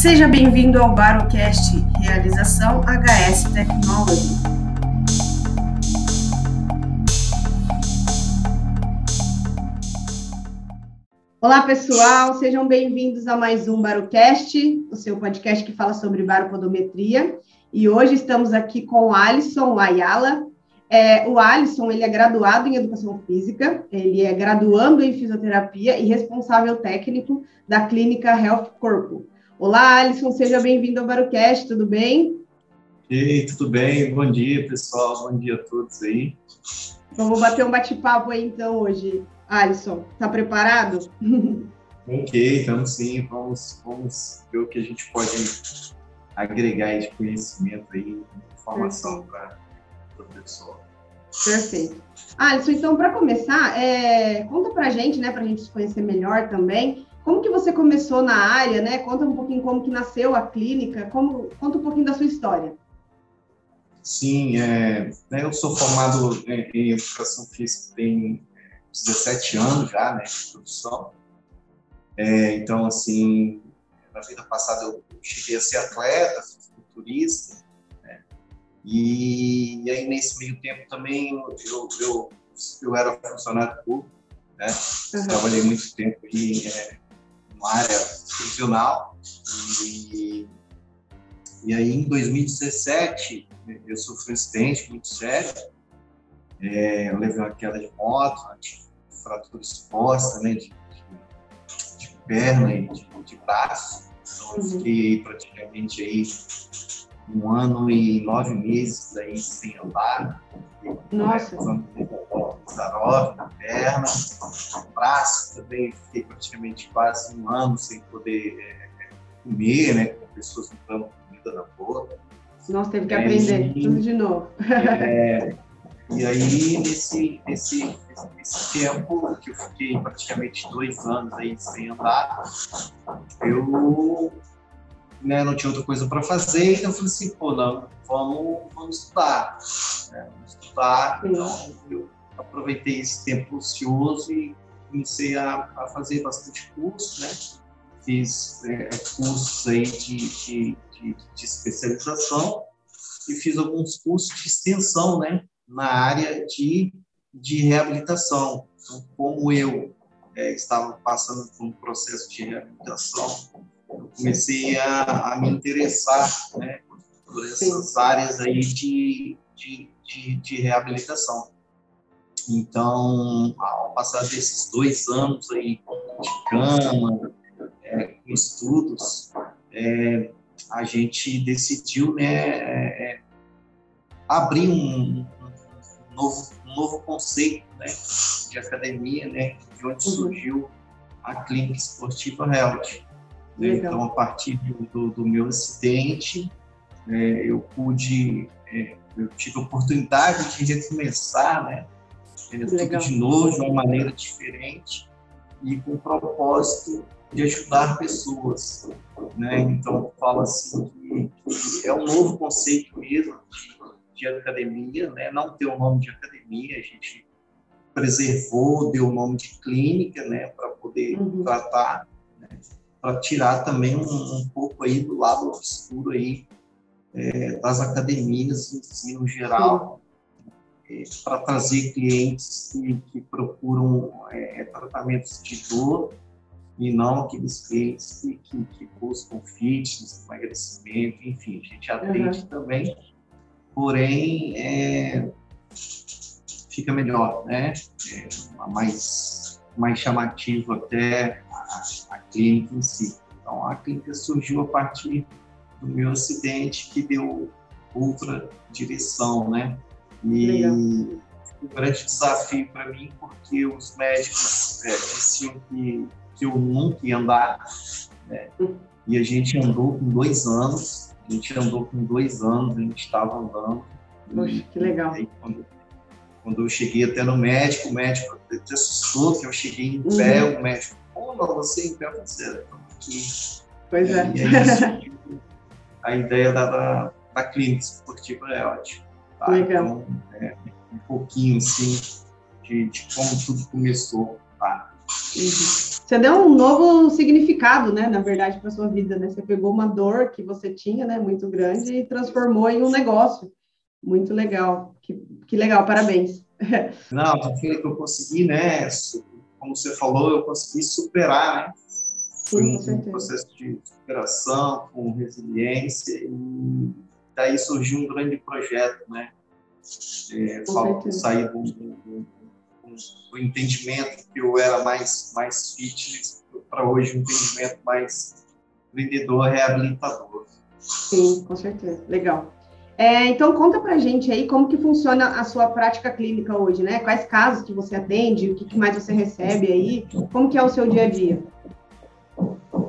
Seja bem-vindo ao Barocast, realização HS Technology. Olá, pessoal, sejam bem-vindos a mais um Barocast, o seu podcast que fala sobre baropodometria. E hoje estamos aqui com o Alisson Ayala. É, o Alisson ele é graduado em Educação Física, ele é graduando em Fisioterapia e responsável técnico da clínica Health Corpo. Olá, Alisson, seja bem-vindo ao Barocast, tudo bem? Ei, tudo bem? Bom dia, pessoal. Bom dia a todos aí. Vamos bater um bate-papo aí, então, hoje. Alisson, tá preparado? ok, então sim. Vamos, vamos ver o que a gente pode agregar de conhecimento aí, informação para o pessoal. Perfeito. Alisson, então, para começar, é, conta para a gente, né, para a gente se conhecer melhor também, como que você começou na área, né? Conta um pouquinho como que nasceu a clínica, como, conta um pouquinho da sua história. Sim, é, né, eu sou formado em educação física tem 17 anos já, né, de produção. É, então, assim, na vida passada eu cheguei a ser atleta, futurista, né, e, e, aí nesse meio tempo também eu, eu, eu era funcionário público, né, uhum. trabalhei muito tempo em, é, uma área profissional. E, e aí, em 2017, eu sofri um acidente muito sério. É, eu levei uma queda de moto, fratura exposta, né, de, de, de perna e de, de braço. Então, eu uhum. fiquei praticamente aí um ano e nove meses aí sem andar. Nossa! Zarov na perna, braço também, fiquei praticamente quase um ano sem poder é, comer, né, com pessoas dando comida na boca. Nossa, teve que é, aprender e, tudo de novo. É, e aí, nesse, nesse, nesse tempo, que eu fiquei praticamente dois anos aí sem andar, eu né, não tinha outra coisa para fazer, então eu falei assim, pô, não, vamos, vamos estudar. Né, vamos estudar, então eu aproveitei esse tempo ocioso e comecei a, a fazer bastante curso, né? Fiz é, cursos aí de, de, de, de, especialização e fiz alguns cursos de extensão, né? Na área de, de reabilitação. Então, como eu é, estava passando por um processo de reabilitação, eu comecei a, a me interessar, né? Por essas áreas aí de, de, de, de reabilitação. Então, ao passar desses dois anos aí de cama, é, com estudos, é, a gente decidiu né, é, é abrir um, um, novo, um novo conceito né, de academia, né, de onde uhum. surgiu a Clínica Esportiva Health. Né? Então, a partir do, do meu acidente, é, eu pude, é, eu tive a oportunidade de recomeçar, né, tudo de novo, de uma maneira diferente e com o propósito de ajudar pessoas. Né? Então, falo assim que, que, é um novo conceito mesmo de, de academia, né? não tem o nome de academia, a gente preservou, deu o nome de clínica né? para poder uhum. tratar, né? Para tirar também um, um, pouco aí do lado obscuro aí, é, das academias em si, no geral, para trazer clientes que, que procuram é, tratamentos de dor e não aqueles clientes que, que, que buscam fitness, emagrecimento, enfim, a gente atende uhum. também, porém é, fica melhor, né? É mais, mais chamativo até a, a clínica em si. Então a clínica surgiu a partir do meu acidente que deu outra direção, né? E um grande desafio para mim, porque os médicos é, diziam que, que eu nunca ia andar, né? e a gente andou com dois anos, a gente andou com dois anos, a gente estava andando. Poxa, e, que legal. Aí, quando, quando eu cheguei até no médico, o médico até assustou que eu cheguei em pé, uhum. o médico, pô, você em pé, você aqui. Pois é. é. a ideia da, da, da clínica esportiva é ótima. Tá? Legal. Então, é, um pouquinho, assim, de, de, como tudo começou. Tá? Você deu um novo significado, né, na verdade, para sua vida, né? Você pegou uma dor que você tinha, né, muito grande e transformou em um negócio. Muito legal. Que, que legal, parabéns. Não, aquilo que eu consegui, né, como você falou, eu consegui superar, né? Foi um, um processo de superação, com resiliência e daí surgiu um grande projeto, né? É, sair do, do, do entendimento que eu era mais, mais fitness para hoje um entendimento mais vendedor, reabilitador. Sim, com certeza. Legal. É, então conta pra gente aí como que funciona a sua prática clínica hoje, né? Quais casos que você atende, o que, que mais você recebe aí, como que é o seu dia a dia?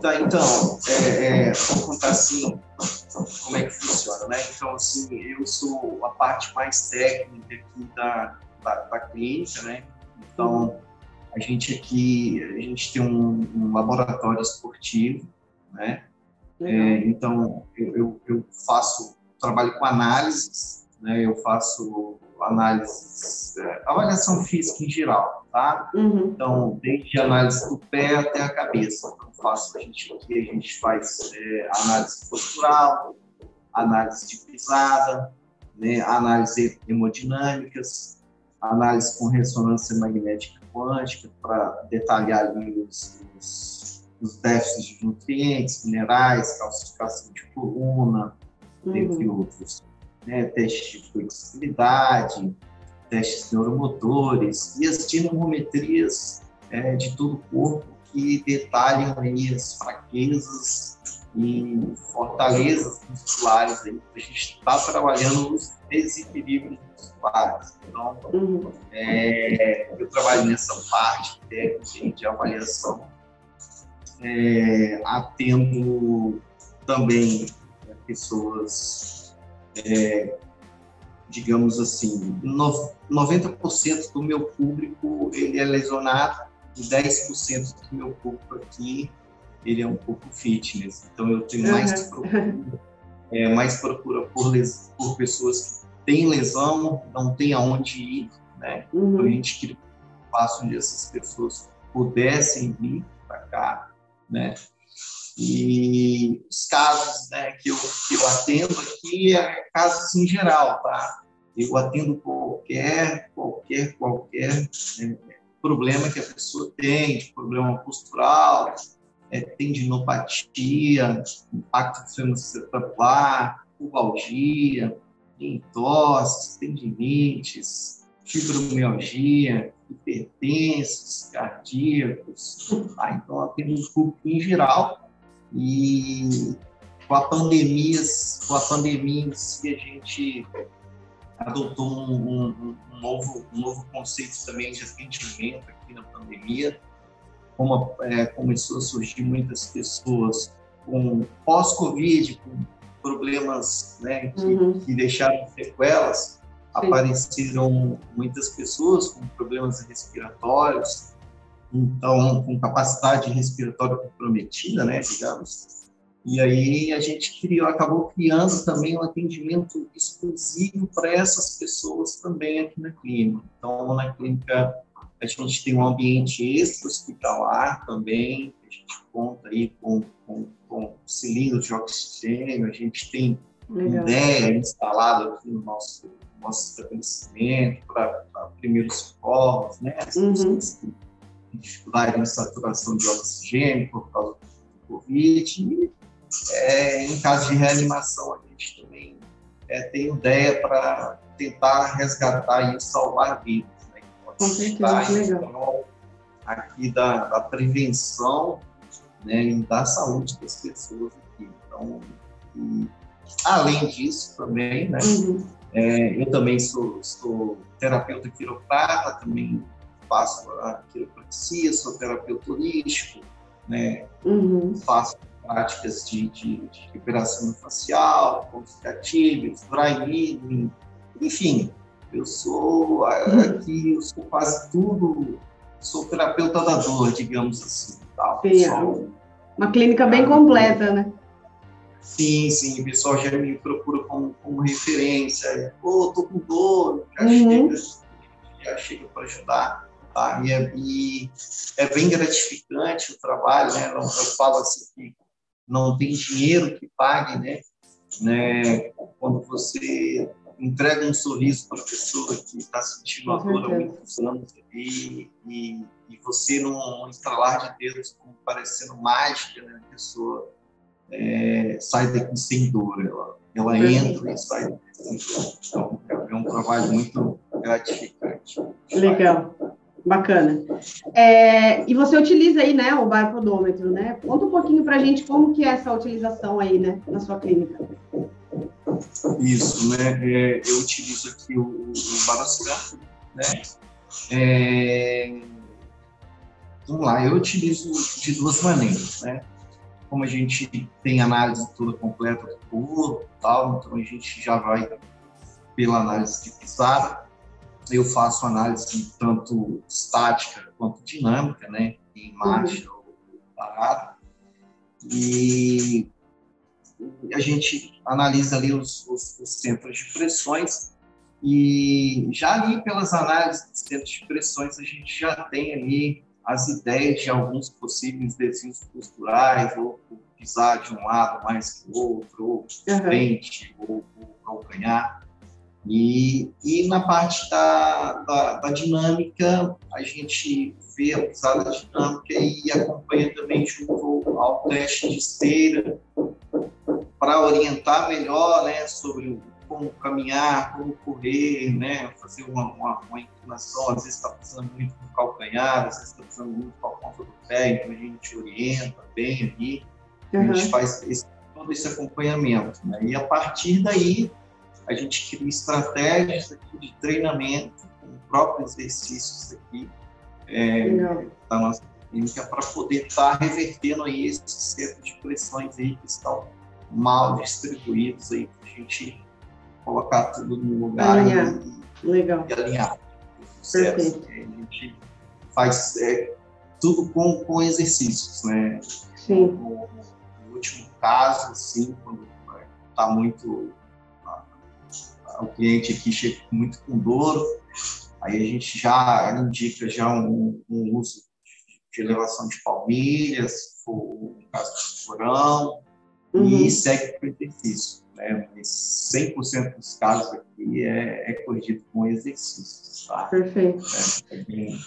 Tá, então, é, é, vou contar assim como é que funciona, né? Então, assim, eu sou a parte mais técnica aqui da, da, da clínica, né? Então, a gente aqui, a gente tem um, um laboratório esportivo, né? É, então, eu, eu, eu, faço, trabalho com análises, né? Eu faço análises, é, avaliação física em geral, tá? Uhum. Então, desde análise do pé até a cabeça. Então, faço, a gente aqui, a gente faz é, análise postural, análise de pisada, né? Análise hemodinâmicas, análise com ressonância magnética quântica para detalhar ali os, os, os, déficits de nutrientes, minerais, calcificação de coluna, uhum. entre outros. Né? Testes de flexibilidade, testes neuromotores e as dinamometrias é, de todo o corpo que detalham aí as fraquezas e fortalezas musculares. Aí. A gente está trabalhando os desequilíbrios musculares. Então, uhum. é, eu trabalho nessa parte técnica de avaliação, é, atendo também pessoas, é, digamos assim, no, 90% do meu público ele é lesionado e 10% do meu público aqui ele é um pouco fitness. Então eu tenho mais procura, é, mais procura por, les, por pessoas que têm lesão, não tem aonde ir, né? Uhum. Então a gente queria um espaço onde essas pessoas pudessem vir para cá, né? E os casos né, que, eu, que eu atendo aqui é casos em geral, tá? Eu atendo qualquer, qualquer, qualquer né, problema que a pessoa tem, problema postural, é, tendinopatia, impacto fêmur-cerebral, pubalgia, entorses, tendinites, fibromialgia, hipertensos, cardíacos, tá? então temos um público em geral e com a pandemia, com a pandemia em si, a gente adotou um, um, um, novo, um novo conceito também de atendimento aqui na pandemia, como é, começou a surgir muitas pessoas com pós-Covid, com problemas né, que, uhum. que deixaram sequelas. Apareceram muitas pessoas com problemas respiratórios, então com capacidade respiratória comprometida, né, digamos. E aí a gente criou, acabou criando também um atendimento exclusivo para essas pessoas também aqui na clínica. Então, na clínica a gente tem um ambiente extra-hospitalar também, a gente conta aí com, com, com cilindros de oxigênio, a gente tem Legal. ideia instalada aqui no nosso, nosso estabelecimento para primeiros socorros, né? As uhum. pessoas que têm dificuldade em saturação de oxigênio por causa do Covid. E, é, em caso de reanimação, a gente também é, tem ideia para tentar resgatar e salvar vidas. Com certeza, legal. aqui da, da prevenção né, e da saúde das pessoas aqui. Então, e, além disso também, né, uhum. É, eu também sou, sou terapeuta quiroprata, também faço a quiropraxia, sou terapeuta holístico, né, uhum. faço práticas de, de, de liberação facial, gatilhos, dry enfim, eu sou aqui, eu sou quase tudo, sou terapeuta da dor, digamos assim. Tá? Só, uma clínica bem completa, né? Sim, sim, o pessoal já me procura como, como referência. Pô, tô com dor, já uhum. chega, já chega para ajudar. Tá? E, é, e é bem gratificante o trabalho, né? Eu, falo assim que não tem dinheiro que pague, né? né? Quando você entrega um sorriso para a pessoa que está sentindo a dor há muitos anos e, e, e você, num, estralar de dedos, como parecendo mágica, né? a pessoa é, sai daqui sem dor, ela, ela entra e sai daqui sem dor. Então, é um trabalho muito gratificante. Legal. Bacana. É, e você utiliza aí, né, o barpodômetro, né? Conta um pouquinho para a gente como que é essa utilização aí, né, na sua clínica. Isso, né? É, eu utilizo aqui o, o Baroscan, né? É, vamos lá, eu utilizo de duas maneiras, né? Como a gente tem análise toda completa do corpo, tal, então a gente já vai pela análise de pisada. Eu faço análise tanto estática quanto dinâmica, né? Em marcha uhum. ou parada. E a gente analisa ali os, os, os, centros de pressões e já ali pelas análises dos centros de pressões a gente já tem ali as ideias de alguns possíveis desvios posturais ou pisar de um lado mais que o outro, ou de frente, ou, ou calcanhar. E, e na parte da, da, da, dinâmica, a gente vê a pisada dinâmica e acompanha também junto ao teste de esteira para orientar melhor né, sobre como caminhar, como correr, né, fazer uma, uma, uma inclinação. Às vezes está precisando muito do calcanhar, às vezes está precisando muito com a ponta do pé, então a gente orienta bem ali. Uhum. A gente faz esse, todo esse acompanhamento. Né? E a partir daí, a gente cria estratégias aqui de treinamento, com próprios exercícios aqui é, da nossa clínica, para poder estar tá revertendo aí esses centros de pressões aí que estão mal distribuídos aí, para a gente colocar tudo no lugar alinhar. E, Legal. e alinhar. Perfeito. A gente faz é, tudo com, com exercícios, né? Sim. No, no último caso, assim, quando está muito o cliente aqui chega muito com dor, aí a gente já indica já um, um uso de elevação de palmilhas, se for um caso de furão, uhum. e segue com exercício. Né? Mas 100% dos casos aqui é, é corrigido com exercícios. Tá? Perfeito. É, é bem...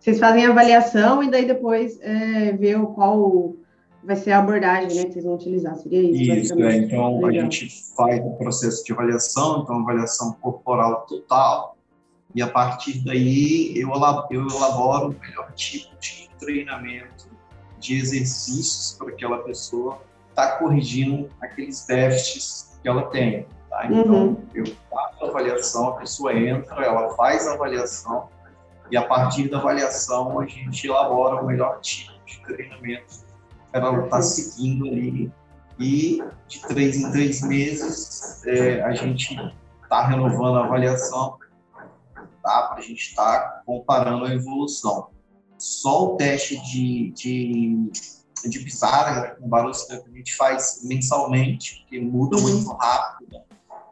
Vocês fazem a avaliação e daí depois é, vê qual vai ser a abordagem né, que vocês vão utilizar. Seria isso? Isso, é. Então, Legal. a gente faz o processo de avaliação, então, avaliação corporal total, e a partir daí eu elaboro o melhor tipo de treinamento, de exercícios para aquela pessoa estar tá corrigindo aqueles déficits que ela tem. Tá? Então, uhum. eu faço a avaliação, a pessoa entra, ela faz a avaliação, e a partir da avaliação a gente elabora o melhor tipo de treinamento ela está seguindo ali e de três em três meses é, a gente está renovando a avaliação tá? para a gente estar tá comparando a evolução. Só o teste de, de, de pisada com barulho que a gente faz mensalmente, porque muda muito rápido. Né?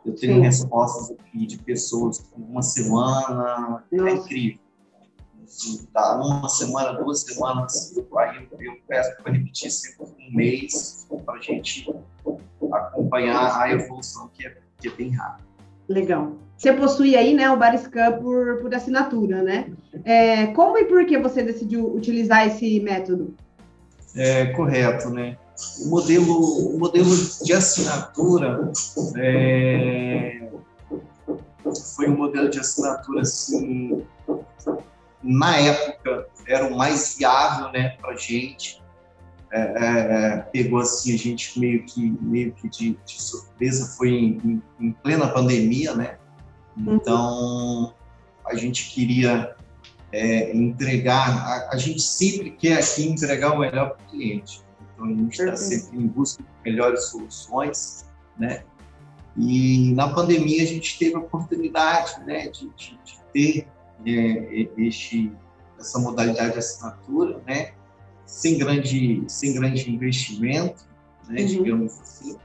Eu tenho Sim. respostas aqui de pessoas com uma semana, é Nossa. é incrível tá uma semana, duas semanas, aí eu, eu peço para repetir sempre um mês para a gente acompanhar a evolução que é, que é bem rápida. Legal. Você possui aí, né, o Bariscan por, por assinatura, né? É, como e por que você decidiu utilizar esse método? É correto, né? O modelo, o modelo de assinatura é, foi um modelo de assinatura assim na época era o mais viável né, para a gente. É, é, é, pegou assim a gente meio que meio que de, de surpresa foi em, em, plena pandemia né uhum. então a gente queria é, entregar a, a, gente sempre quer aqui entregar o melhor para o cliente então a gente está sempre em busca de melhores soluções né e na pandemia a gente teve a oportunidade né de, de, de ter é, este, essa modalidade de assinatura, né? sem grande, sem grande investimento, né? Uhum. digamos assim,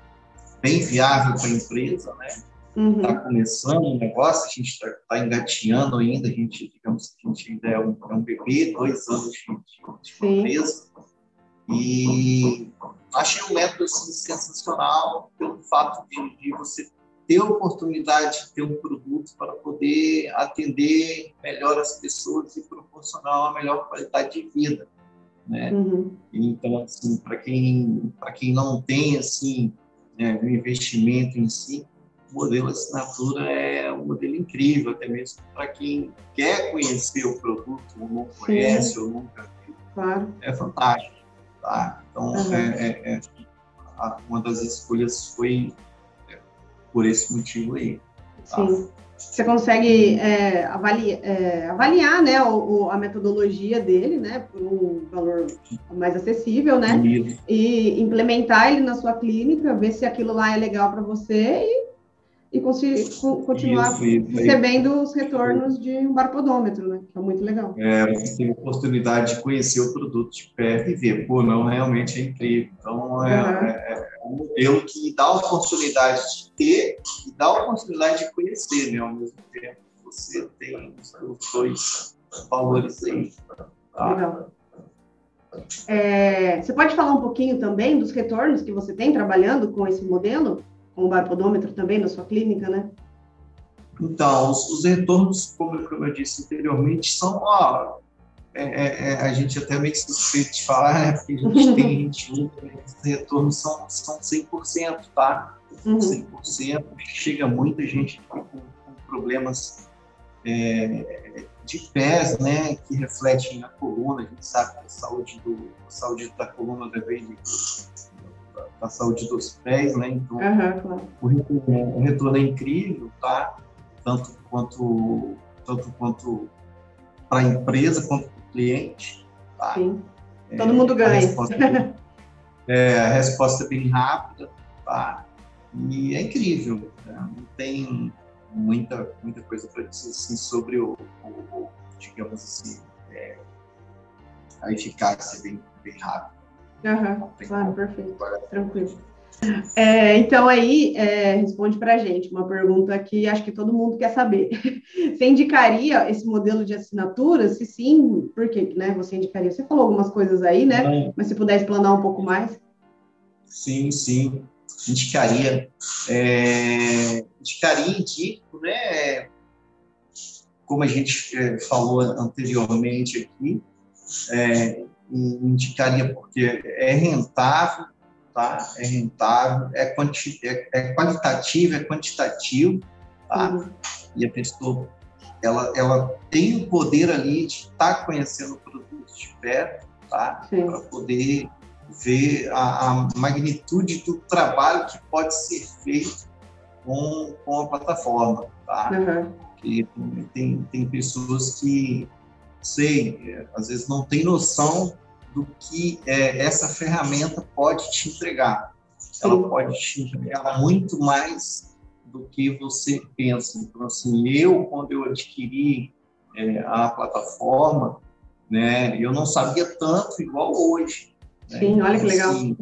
bem viável para a empresa, né? Uhum. tá começando um negócio, a gente está tá engatinhando ainda, a gente, digamos que a gente ainda é um, é um bebê, dois anos de, de, empresa. E achei um método assim, sensacional pelo fato de, de você ter a oportunidade de ter um produto para poder atender melhor as pessoas e proporcionar uma melhor qualidade de vida, né? Uhum. Então, assim, para quem quem não tem assim né, um investimento em si, o modelo assinatura é um modelo incrível, até mesmo para quem quer conhecer o produto ou não conhece Sim. ou nunca viu. Claro. É fantástico, tá? Então, uhum. é, é, é, uma das escolhas foi por esse motivo aí. Tá? Sim. Você consegue é, avaliar, é, avaliar né, o, o, a metodologia dele, né, por um valor mais acessível, né, e implementar ele na sua clínica, ver se aquilo lá é legal para você e e continuar isso, isso, recebendo os retornos de um barpodômetro, né? Que é muito legal. É, você tem a oportunidade de conhecer o produto de perto e ver, pô, não, realmente é incrível. Então, é, uhum. é, é um modelo que dá a oportunidade de ter e dá a oportunidade de conhecer, né? Ao mesmo tempo, você tem os dois valores aí. Tá? Legal. É, você pode falar um pouquinho também dos retornos que você tem trabalhando com esse modelo? Com o barpodômetro também na sua clínica, né? Então, os, os retornos, como, como, eu disse anteriormente, são, ó, é, é, é a gente até meio suspeito de falar, né? Porque a gente tem 21, os retornos são, são 100%, tá? Uhum. 100%. Chega muita gente com, com problemas é, de pés, né? Que refletem na coluna. A gente sabe que a saúde, do, a saúde da coluna depende da saúde dos pés, né? Então, uhum, o, retorno, o, retorno, é incrível, tá? Tanto quanto tanto quanto para a empresa quanto para o cliente, tá? Sim. É, Todo mundo ganha. A resposta, é, é, a resposta é bem rápida, tá? E é incrível, né? não tem muita muita coisa para dizer assim sobre o, o, o digamos assim é, a eficácia bem bem rápida. Uhum, claro, perfeito. Tranquilo. É, então aí é, responde para a gente uma pergunta que acho que todo mundo quer saber. Você indicaria esse modelo de assinatura? Se sim, por que né, você indicaria? Você falou algumas coisas aí, né? Mas se puder explanar um pouco mais. Sim, sim, indicaria. É, indicaria, indico, né? Como a gente é, falou anteriormente aqui, é, indicaria porque é rentável, tá? É rentável, é, quanti, é, é qualitativo, é quantitativo, tá? Uhum. E a pessoa, ela, ela tem o poder ali de estar tá conhecendo o produto de perto, tá? Para poder ver a, a, magnitude do trabalho que pode ser feito com, com a plataforma, tá? Uhum. Porque tem, tem pessoas que sei, é, às vezes não tem noção do que é, essa ferramenta pode te entregar. Ela pode te entregar muito mais do que você pensa. Então, assim, eu, quando eu adquiri é, a plataforma, né, eu não sabia tanto igual hoje. Né? Sim, olha que legal. Assim,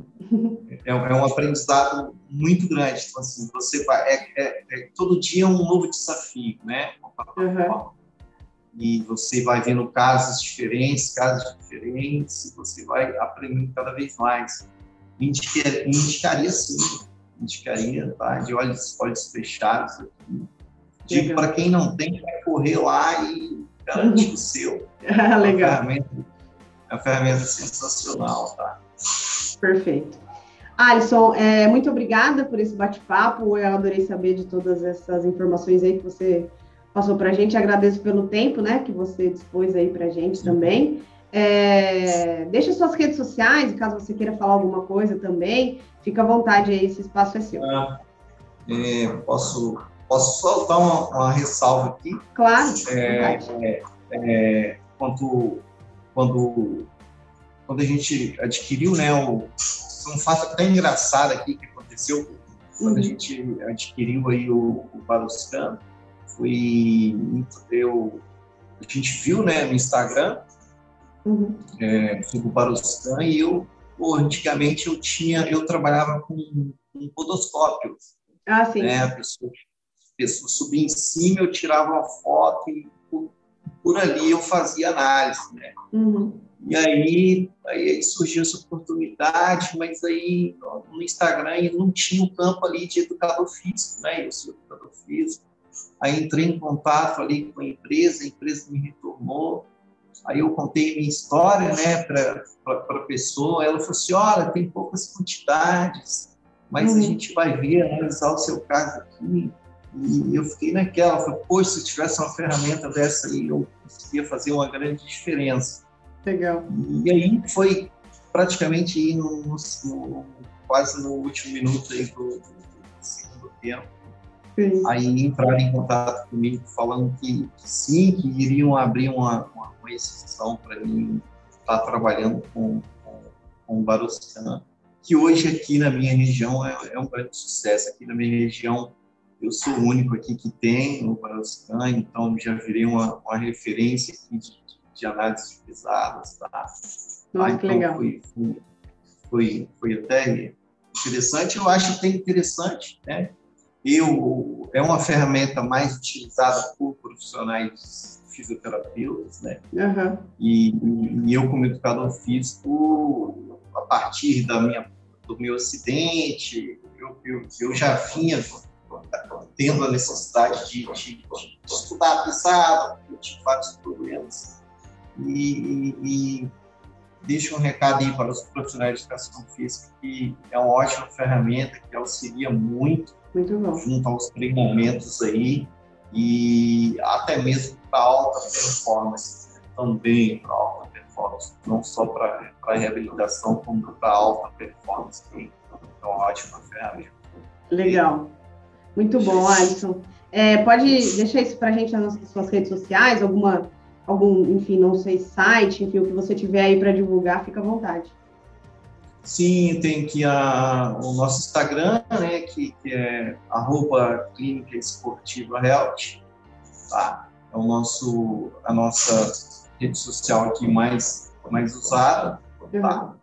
é, é, um aprendizado muito grande. Então, assim, você vai, é, é, é todo dia um novo desafio, né? Uhum e você vai vendo casos diferentes, casos diferentes, e você vai aprendendo cada vez mais. Indicaria, indicaria sim, indicaria, tá? De olhos, olhos fechados aqui. Digo para quem não tem, vai correr lá e garantir o seu. Legal. É uma ferramenta, é uma ferramenta sensacional, tá? Perfeito. Alisson, é, muito obrigada por esse bate-papo. Eu adorei saber de todas essas informações aí que você passou para a gente. Agradeço pelo tempo, né, que você dispôs aí para a gente também. É, deixa suas redes sociais, caso você queira falar alguma coisa também, fica à vontade aí, esse espaço é seu. Ah, é, posso, posso só dar uma, uma ressalva aqui? Claro. É, é, é, quando, quando, quando a gente adquiriu, né, o, um fato até engraçado aqui que aconteceu quando uhum. a gente adquiriu aí o, o Baroscan, foi eu a gente viu né no Instagram uhum. é, sobre o e eu pô, antigamente eu tinha eu trabalhava com um podoscópio ah sim né a pessoa pessoa subia em cima, eu tirava uma foto e por, por ali eu fazia análise, né? Uhum. E aí, aí surgiu essa oportunidade, mas aí no Instagram não tinha o campo ali de educador físico, né? Eu sou educador físico. Aí entrei em contato ali com a empresa, a empresa me retornou. Aí eu contei minha história, né, para a pessoa. Ela falou assim: olha, tem poucas quantidades, mas uhum. a gente vai ver, analisar o seu caso aqui. E eu fiquei naquela, falei, poxa, se tivesse uma ferramenta dessa aí, eu conseguia fazer uma grande diferença. Legal. E aí foi praticamente no, no, quase no último minuto aí do, do segundo tempo. Sim. Aí entraram em contato comigo falando que, que sim, que iriam abrir uma, uma, uma exceção para mim estar trabalhando com, com, com o Baroscan, que hoje aqui na minha região é, é, um grande sucesso. Aqui na minha região eu sou o único aqui que tem o Baroscan, então já virei uma, uma referência aqui de de análise pesadas, tá? Nossa, ah, que então legal. Foi, foi, foi, foi até interessante. Eu acho até interessante, né? Eu, é uma ferramenta mais utilizada por profissionais fisioterapeutas, né? Uhum. E, e, eu, como educador físico, a partir da minha, do meu acidente, eu, eu, eu já vinha tendo a necessidade de, de, de estudar pesado, eu tive vários problemas e, e deixo um recado aí para os profissionais de educação física que é uma ótima ferramenta que auxilia muito, muito junto aos treinamentos aí e até mesmo para alta performance também para alta performance, não só para reabilitação, como para alta performance. Então, ótima ferramenta. Legal. Muito bom, Alisson. É, pode deixar isso para a gente nas suas redes sociais, alguma algum, enfim, não sei, site, enfim, o que você tiver aí para divulgar, fica à vontade. Sim, tem aqui a, o nosso Instagram, né, que, que é arroba Clínica Esportiva Health, tá? É o nosso, a nossa rede social aqui mais, mais usada, tá?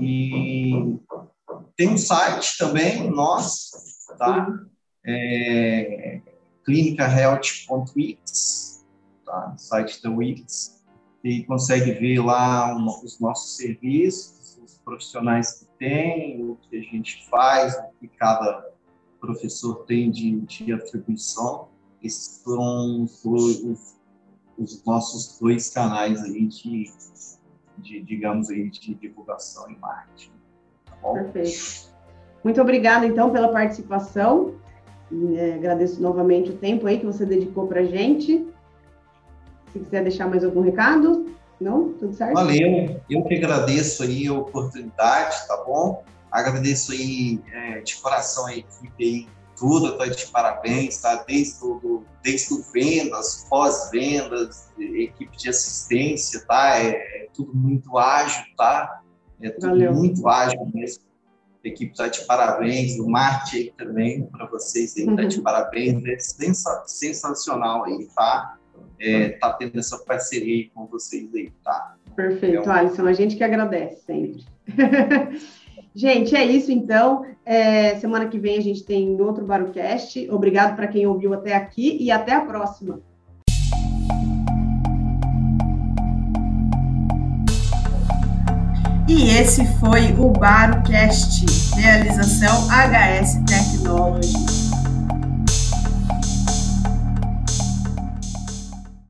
E tem um site também, nosso, tá? É, clinicahealth.ix, tá? site da Wix, e consegue ver lá os nossos serviços, os profissionais que tem, o que a gente faz, o que cada professor tem de, de atribuição. Esses são os, os, os nossos dois canais aí de, de, digamos aí, de divulgação e marketing. Tá bom? Perfeito. Muito obrigada, então, pela participação. É, agradeço novamente o tempo aí que você dedicou para a gente. Se quiser deixar mais algum recado, não? Tudo certo? Valeu, eu que agradeço aí a oportunidade, tá bom? Agradeço aí é, de coração a equipe aí, tudo, tá de parabéns, tá? Desde o, desde o vendas, pós-vendas, equipe de assistência, tá? É, é, tudo muito ágil, tá? É tudo Valeu. muito ágil mesmo. A equipe está de parabéns, o Marte aí também, para vocês aí, tá de parabéns, é sensacional aí, tá? É, tá tendo essa parceria com vocês aí, tá? Perfeito, então, Alisson, a gente que agradece sempre. gente, é isso então. É, semana que vem a gente tem outro Barucast. Obrigado para quem ouviu até aqui e até a próxima. E esse foi o Barucast, realização HS Technology.